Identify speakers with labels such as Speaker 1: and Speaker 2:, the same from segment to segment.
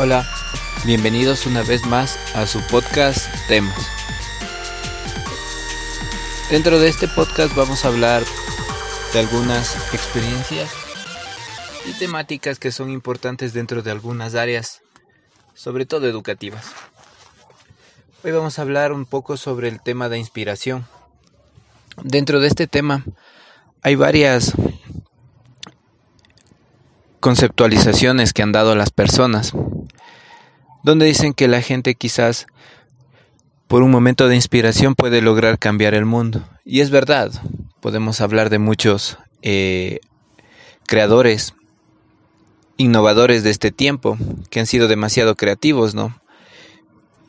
Speaker 1: Hola, bienvenidos una vez más a su podcast Temas. Dentro de este podcast vamos a hablar de algunas experiencias y temáticas que son importantes dentro de algunas áreas, sobre todo educativas. Hoy vamos a hablar un poco sobre el tema de inspiración. Dentro de este tema hay varias conceptualizaciones que han dado las personas donde dicen que la gente quizás por un momento de inspiración puede lograr cambiar el mundo. Y es verdad, podemos hablar de muchos eh, creadores, innovadores de este tiempo, que han sido demasiado creativos, ¿no?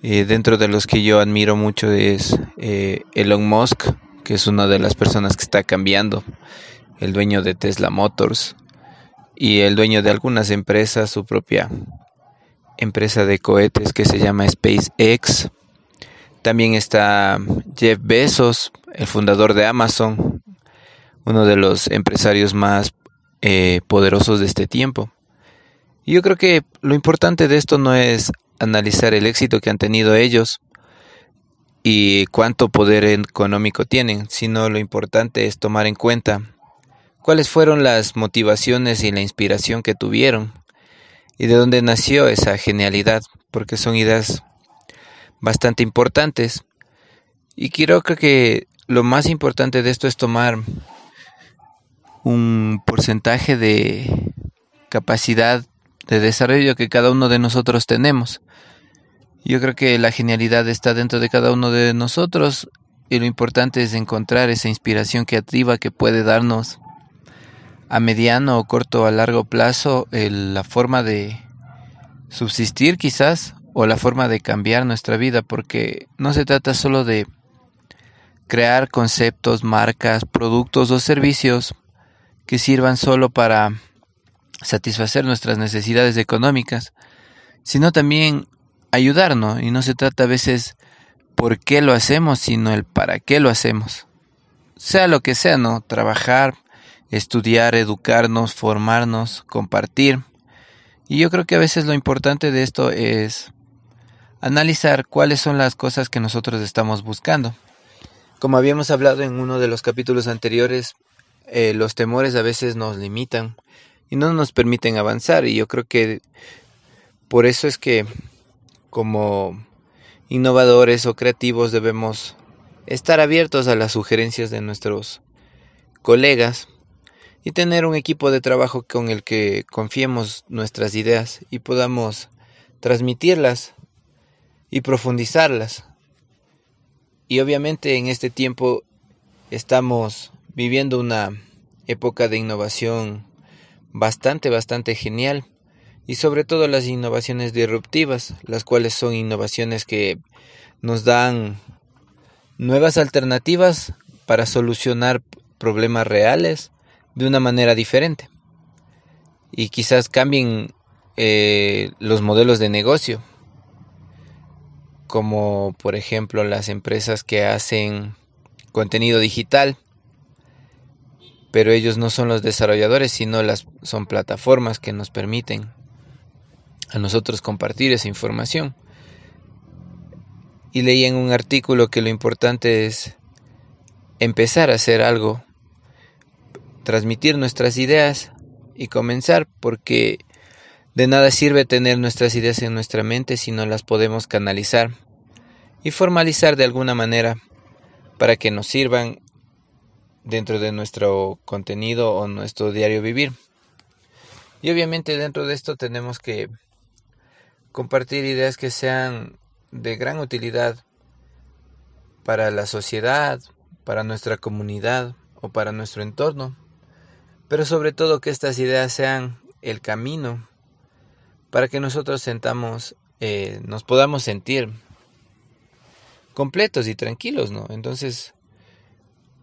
Speaker 1: Eh, dentro de los que yo admiro mucho es eh, Elon Musk, que es una de las personas que está cambiando, el dueño de Tesla Motors y el dueño de algunas empresas, su propia empresa de cohetes que se llama SpaceX. También está Jeff Bezos, el fundador de Amazon, uno de los empresarios más eh, poderosos de este tiempo. Y yo creo que lo importante de esto no es analizar el éxito que han tenido ellos y cuánto poder económico tienen, sino lo importante es tomar en cuenta cuáles fueron las motivaciones y la inspiración que tuvieron y de dónde nació esa genialidad, porque son ideas bastante importantes. Y quiero que lo más importante de esto es tomar un porcentaje de capacidad de desarrollo que cada uno de nosotros tenemos. Yo creo que la genialidad está dentro de cada uno de nosotros y lo importante es encontrar esa inspiración creativa que puede darnos a mediano o corto o a largo plazo la forma de subsistir quizás o la forma de cambiar nuestra vida porque no se trata solo de crear conceptos, marcas, productos o servicios que sirvan solo para satisfacer nuestras necesidades económicas, sino también ayudarnos y no se trata a veces por qué lo hacemos, sino el para qué lo hacemos. Sea lo que sea, ¿no? Trabajar, estudiar, educarnos, formarnos, compartir. Y yo creo que a veces lo importante de esto es analizar cuáles son las cosas que nosotros estamos buscando. Como habíamos hablado en uno de los capítulos anteriores, eh, los temores a veces nos limitan y no nos permiten avanzar. Y yo creo que por eso es que como innovadores o creativos debemos estar abiertos a las sugerencias de nuestros colegas y tener un equipo de trabajo con el que confiemos nuestras ideas y podamos transmitirlas y profundizarlas. Y obviamente en este tiempo estamos viviendo una época de innovación bastante, bastante genial y sobre todo las innovaciones disruptivas, las cuales son innovaciones que nos dan nuevas alternativas para solucionar problemas reales de una manera diferente. Y quizás cambien eh, los modelos de negocio, como por ejemplo las empresas que hacen contenido digital, pero ellos no son los desarrolladores, sino las son plataformas que nos permiten a nosotros compartir esa información. Y leí en un artículo que lo importante es empezar a hacer algo transmitir nuestras ideas y comenzar porque de nada sirve tener nuestras ideas en nuestra mente si no las podemos canalizar y formalizar de alguna manera para que nos sirvan dentro de nuestro contenido o nuestro diario vivir. Y obviamente dentro de esto tenemos que compartir ideas que sean de gran utilidad para la sociedad, para nuestra comunidad o para nuestro entorno pero sobre todo que estas ideas sean el camino para que nosotros sentamos, eh, nos podamos sentir completos y tranquilos, ¿no? Entonces,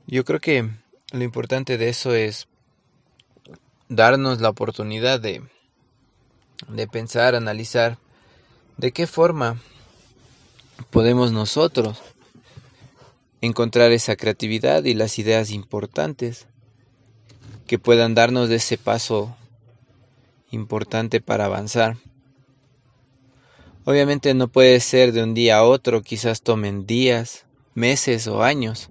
Speaker 1: yo creo que lo importante de eso es darnos la oportunidad de, de pensar, analizar de qué forma podemos nosotros encontrar esa creatividad y las ideas importantes que puedan darnos ese paso importante para avanzar. Obviamente no puede ser de un día a otro, quizás tomen días, meses o años,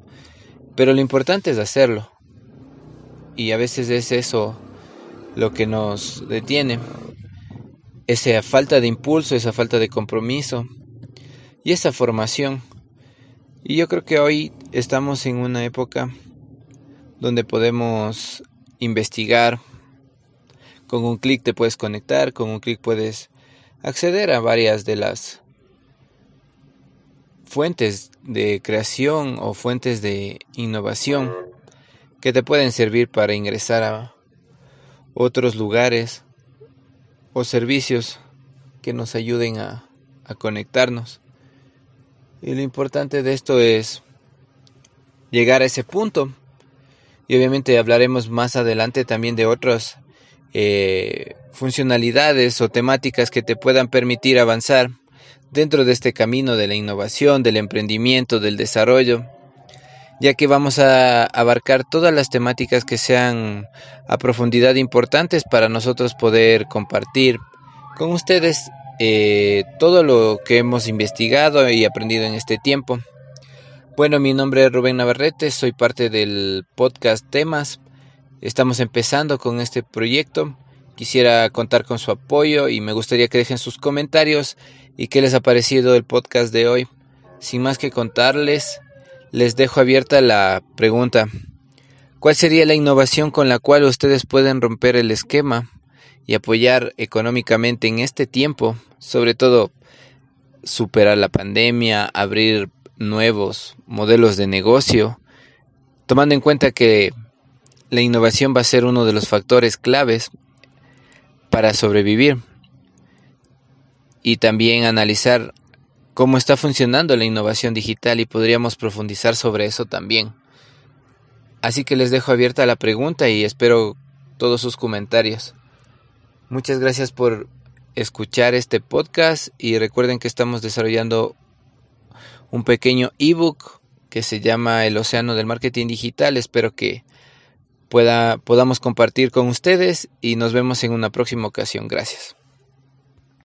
Speaker 1: pero lo importante es hacerlo. Y a veces es eso lo que nos detiene, esa falta de impulso, esa falta de compromiso y esa formación. Y yo creo que hoy estamos en una época donde podemos investigar, con un clic te puedes conectar, con un clic puedes acceder a varias de las fuentes de creación o fuentes de innovación que te pueden servir para ingresar a otros lugares o servicios que nos ayuden a, a conectarnos. Y lo importante de esto es llegar a ese punto. Y obviamente hablaremos más adelante también de otras eh, funcionalidades o temáticas que te puedan permitir avanzar dentro de este camino de la innovación, del emprendimiento, del desarrollo, ya que vamos a abarcar todas las temáticas que sean a profundidad importantes para nosotros poder compartir con ustedes eh, todo lo que hemos investigado y aprendido en este tiempo. Bueno, mi nombre es Rubén Navarrete, soy parte del podcast Temas. Estamos empezando con este proyecto. Quisiera contar con su apoyo y me gustaría que dejen sus comentarios y qué les ha parecido el podcast de hoy. Sin más que contarles, les dejo abierta la pregunta. ¿Cuál sería la innovación con la cual ustedes pueden romper el esquema y apoyar económicamente en este tiempo, sobre todo superar la pandemia, abrir nuevos modelos de negocio, tomando en cuenta que la innovación va a ser uno de los factores claves para sobrevivir y también analizar cómo está funcionando la innovación digital y podríamos profundizar sobre eso también. Así que les dejo abierta la pregunta y espero todos sus comentarios. Muchas gracias por escuchar este podcast y recuerden que estamos desarrollando un pequeño ebook que se llama El Océano del Marketing Digital. Espero que pueda, podamos compartir con ustedes y nos vemos en una próxima ocasión. Gracias.